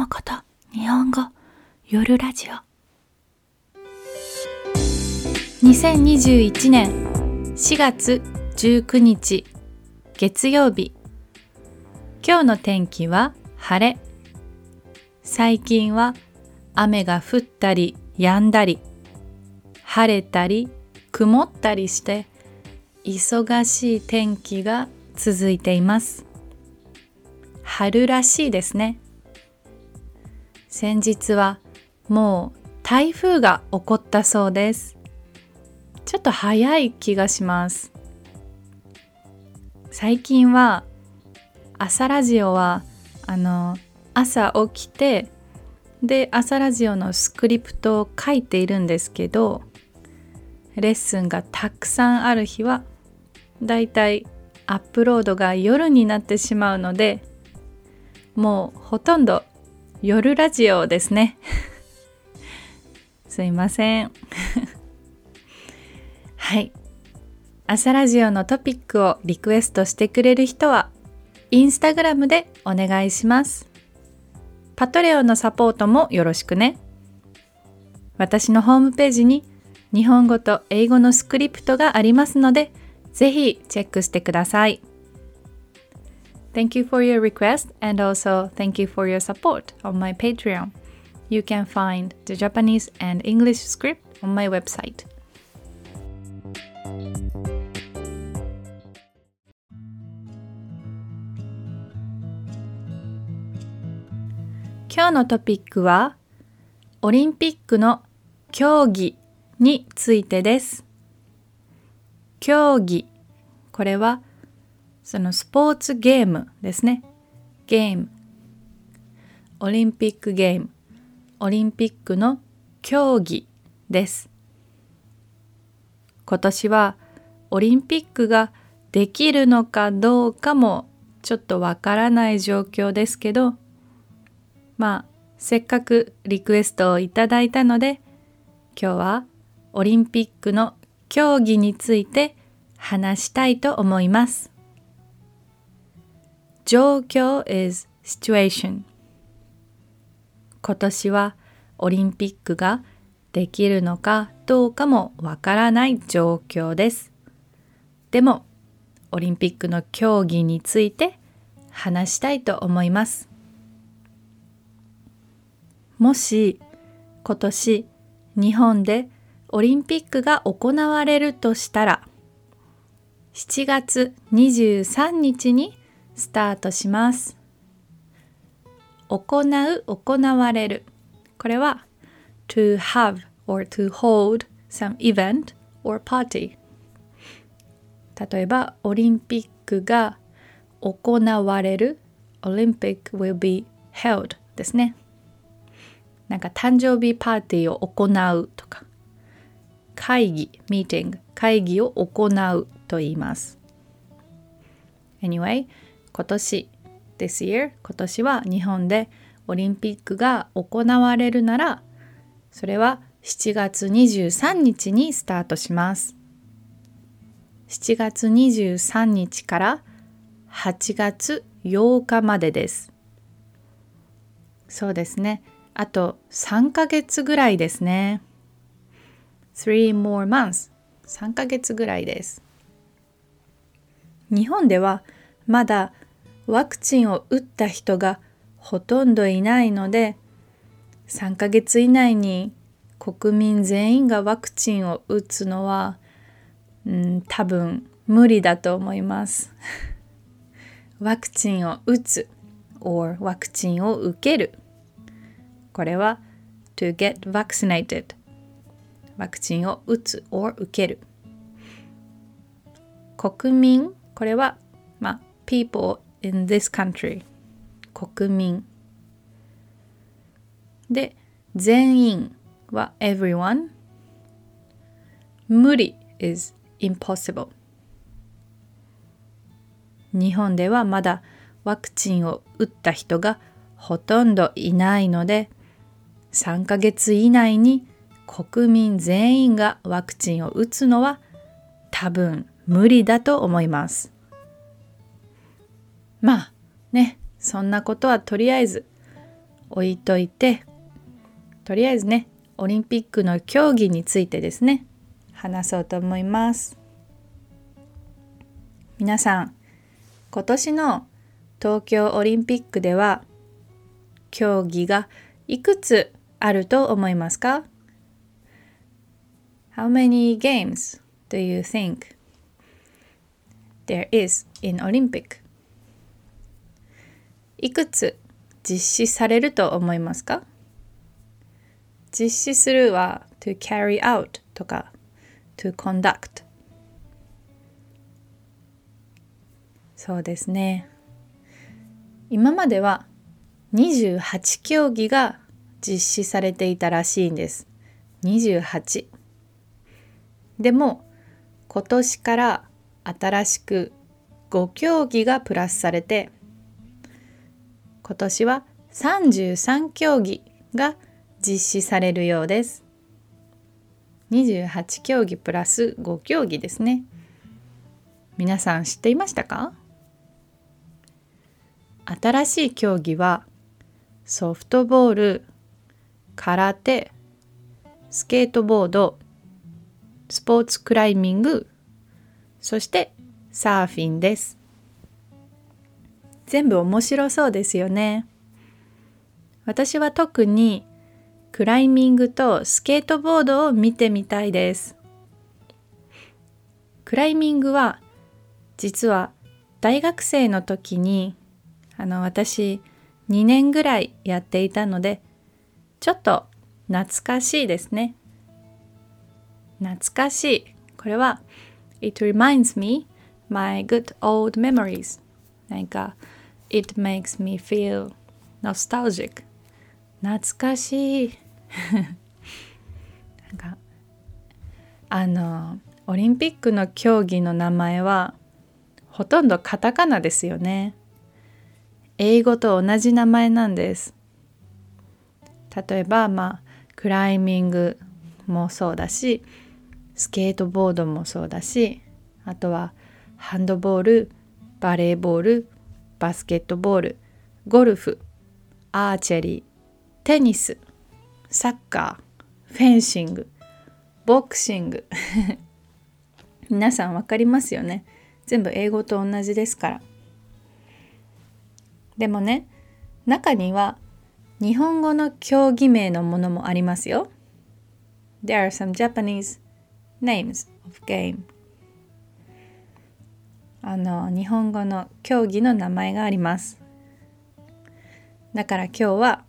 もこと日本語夜ラジオ。2021年4月19日月曜日。今日の天気は晴れ。最近は雨が降ったり止んだり晴れたり曇ったりして忙しい天気が続いています。春らしいですね。先日はもう台風が起こったそうです。ちょっと早い気がします。最近は朝ラジオはあの朝起きてで朝ラジオのスクリプトを書いているんですけどレッスンがたくさんある日はだいたいアップロードが夜になってしまうのでもうほとんど夜ラジオですね。すいません。はい。朝ラジオのトピックをリクエストしてくれる人はインスタグラムでお願いします。パトレオのサポートもよろしくね。私のホームページに日本語と英語のスクリプトがありますのでぜひチェックしてください。Thank you for your request and also thank you for your support on my Patreon. You can find the Japanese and English script on my website. 今日のトピックはオリンピックの競技についてです。競技これは そのスポーツゲームですね。ゲーム。オリンピックゲーム。オリンピックの競技です。今年はオリンピックができるのかどうかもちょっとわからない状況ですけどまあせっかくリクエストをいただいたので今日はオリンピックの競技について話したいと思います。状況 is situation 今年はオリンピックができるのかどうかもわからない状況です。でもオリンピックの競技について話したいと思います。もし今年日本でオリンピックが行われるとしたら7月23日にスタートします。行う、行われる。これは to have or to hold some event or party 例えばオリンピックが行われる Olympic will be held ですねなんか誕生日パーティーを行うとか会議、meeting、会議を行うと言います。Anyway、今年、this year、今年は日本でオリンピックが行われるなら、それは7月23日にスタートします。7月23日から8月8日までです。そうですね。あと3ヶ月ぐらいですね。3 more months 3ヶ月ぐらいです日本ではまだワクチンを打った人がほとんどいないので3ヶ月以内に国民全員がワクチンを打つのは、うん、多分無理だと思います。ワクチンを打つ or ワクチンを受ける。これは to get vaccinated ワクチンを打つ or 受ける。国民これは、まあ、people in this country. 国民。で全員は everyone 無理 is impossible 日本ではまだワクチンを打った人がほとんどいないので3ヶ月以内に国民全員がワクチンを打つのは多分無理だと思います。まあね、そんなことはとりあえず置いといてとりあえずねオリンピックの競技についてですね話そうと思います皆さん今年の東京オリンピックでは競技がいくつあると思いますか？How many games do you think there is in Olympic? いくつ実施されると思いますか？実施するは to carry out とか to conduct そうですね。今までは28競技が実施されていたらしいんです。28でも今年から新しく5競技がプラスされて今年は33競技が実施されるようです。28競技プラス5競技ですね。皆さん知っていましたか？新しい競技はソフトボール空手スケートボードスポーツクライミングそしてサーフィンです。全部面白そうですよね。私は特にクライミングとスケートボードを見てみたいです。クライミングは実は大学生の時にあの私2年ぐらいやっていたのでちょっと懐かしいですね。懐かしい。これは It reminds me my good old memories なんか It makes me feel nostalgic. 懐かしい。なんかあのオリンピックの競技の名前はほとんどカタカナですよね。英語と同じ名前なんです。例えばまあクライミングもそうだしスケートボードもそうだしあとはハンドボールバレーボールバスケットボールゴルフアーチェリーテニスサッカーフェンシングボクシング。皆さん分かりますよね。全部英語と同じですから。でもね中には日本語の競技名のものもありますよ。There are some Japanese names of game. あの日本語の競技の名前がありますだから今日は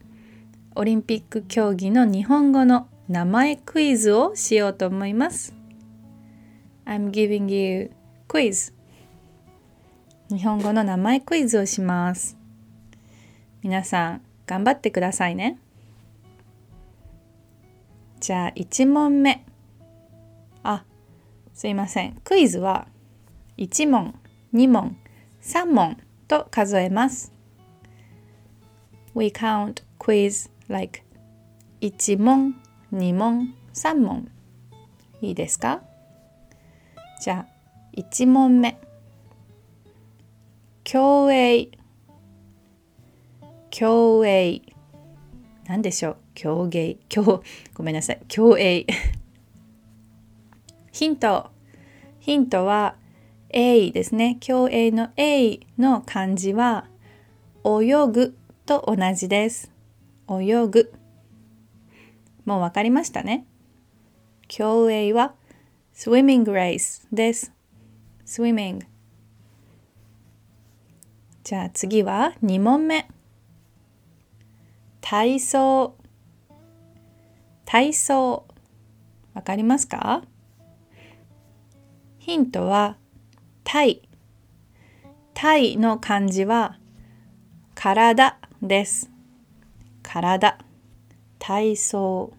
オリンピック競技の日本語の名前クイズをしようと思います。I'm giving you quiz 日本語の名前クイズをします。皆さん頑張ってくださいね。じゃあ1問目。あ、すいません。クイズは1問、2問、3問と数えます。We count quiz like 1問2問3問。いいですか？じゃあ1問目。競泳競泳何でしょう？競泳競ごめんなさい。競泳ヒント。ヒントは A ですね。競泳の A の漢字は泳ぐと同じです。泳ぐ。もう分かりましたね。競泳は swimming race です。swimming じゃあ次は2問目。体操。体操。わかりますか？ヒントは体体の漢字は体です。体。体操。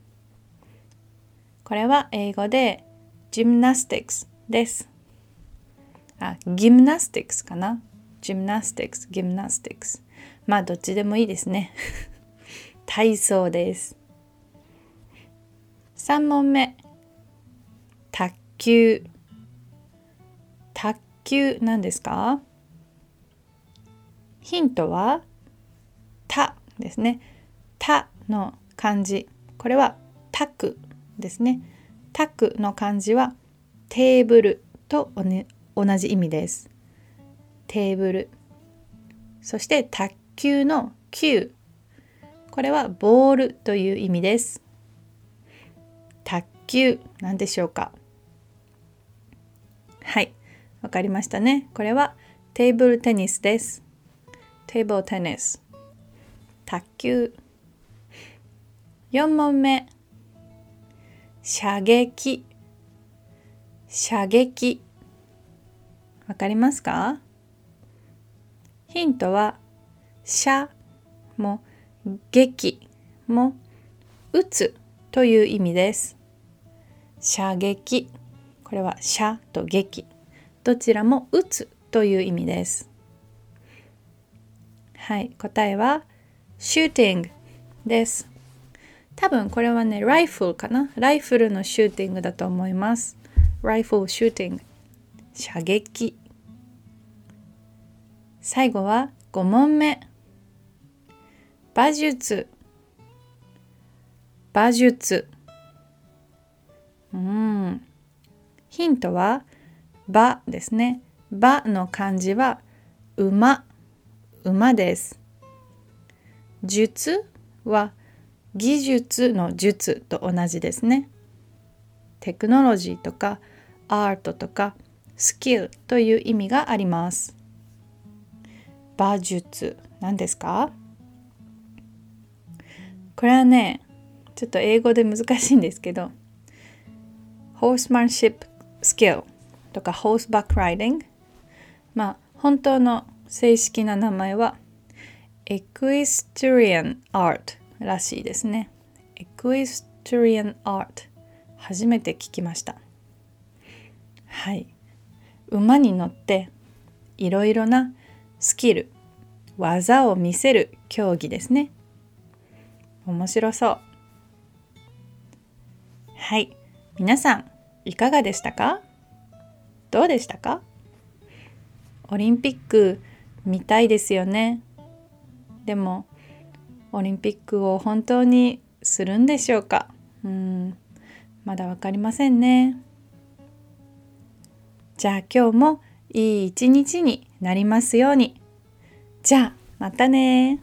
これは英語で gymnastics です。あギムナスティックスかな？ gymnastics ギムナスティックスまあどっちでもいいですね。体操です。3問目。卓球。球なんですか？ヒントは「た」ですね。たの漢字。これはたくですね。たくの漢字はテーブルと、ね、同じ意味です。テーブル。そして卓球の球。これはボールという意味です。卓球何でしょうか？はい。わかりましたね。これはテーブルテニスです。テーブルテニス。卓球。4問目。射撃。射撃。わかりますか？ヒントは射も撃。も撃つという意味です。射撃。これは射と撃。どちらも撃つという意味です。はい答えはシューティングです。多分これはねライフルかな？ライフルのシューティングだと思います。ライフルシューティング。射撃。最後は5問目。馬術。馬術。うん。ヒントは馬ですね。馬の漢字は馬。馬です。術は技術の術と同じですね。テクノロジーとかアートとかスキルという意味があります。馬術何ですか？これはねちょっと英語で難しいんですけど horsemanship skill とか horseback riding まあ本当の正式な名前は equestrian art らしいですね。equestrian art 初めて聞きました。はい。馬に乗っていろいろなスキル技を見せる競技ですね。面白そう。はい。皆さんいかがでしたか？どうでしたか？オリンピック見たいですよね。でもオリンピックを本当にするんでしょうか？うんまだ分かりませんね。じゃあ今日もいい一日になりますように。じゃあまたね。